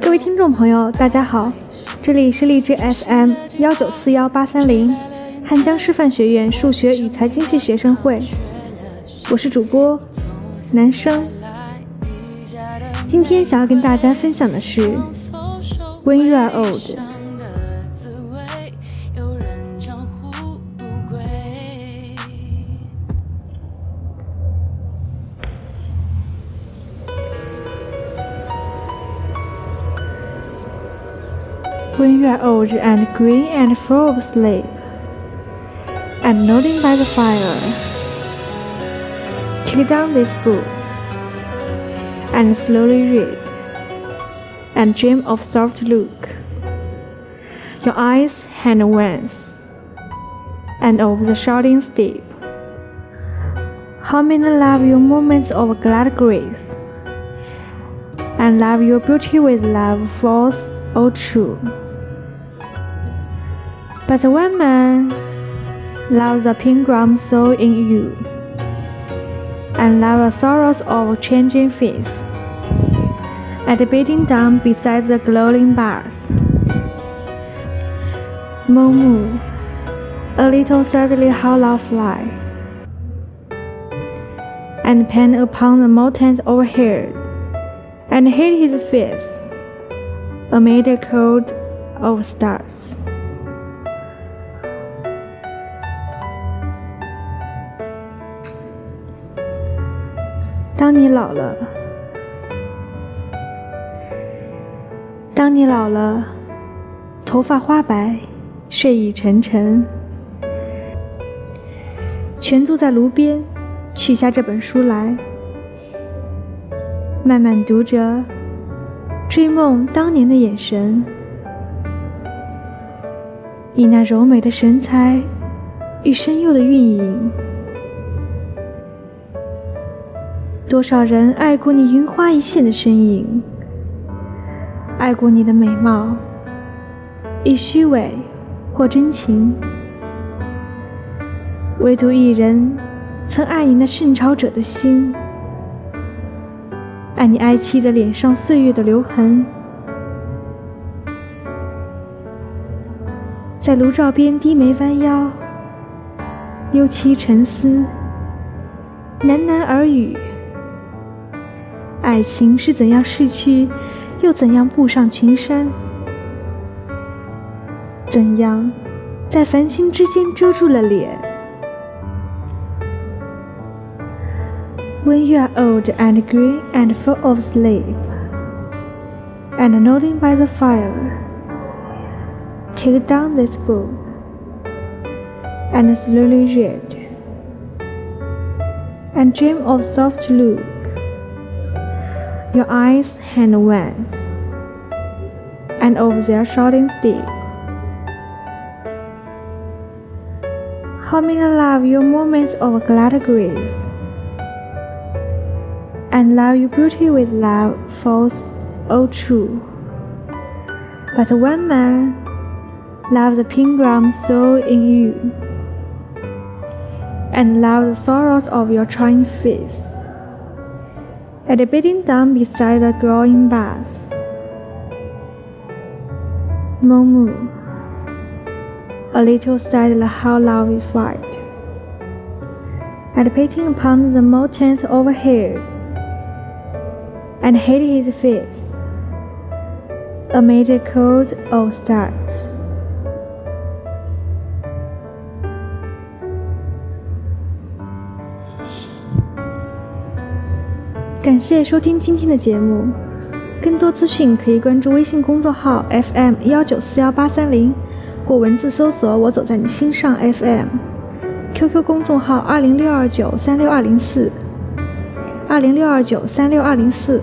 各位听众朋友，大家好，这里是荔枝 FM 幺九四幺八三零，汉江师范学院数学与财经系学生会，我是主播男生。今天想要跟大家分享的是《When You Are Old》。When you are old and green and full of sleep, and nodding by the fire, take down this book and slowly read, and dream of soft look, your eyes hand hands, and of the shouting steep. How many love your moments of glad grace, and love your beauty with love false or true. But one man loves the pilgrim soul in you, and loves the sorrows of changing face, and beating down beside the glowing bars. Moon a little sadly how love fly, and pen upon the mountains overhead, and hid his face amid a cloud of stars. 当你老了，当你老了，头发花白，睡意沉沉，蜷坐在炉边，取下这本书来，慢慢读着，追梦当年的眼神，以那柔美的神采与深幽的韵影。多少人爱过你云花一现的身影，爱过你的美貌，以虚伪或真情。唯独一人曾爱你那顺潮者的心，爱你哀戚的脸上岁月的留痕，在炉灶边低眉弯腰，幽凄沉思，喃喃耳语。爱情是怎样逝去，又怎样步上群山？怎样在繁星之间遮住了脸？When you are old and grey and full of sleep, and nodding by the fire, take down this book and slowly read, and dream of soft look your eyes hand once, and of their shouting stick. How many love your moments of glad grace, and love your beauty with love false or true. But one man loves the pilgrim soul in you, and loves the sorrows of your trying face at a bedding down beside the growing bath. Momu, a little sad how love we fight, and beating upon the mountains overhead, and hid his face amid a cold of stars. 感谢收听今天的节目，更多资讯可以关注微信公众号 FM 幺九四幺八三零，或文字搜索“我走在你心上 FM”，QQ 公众号二零六二九三六二零四，二零六二九三六二零四。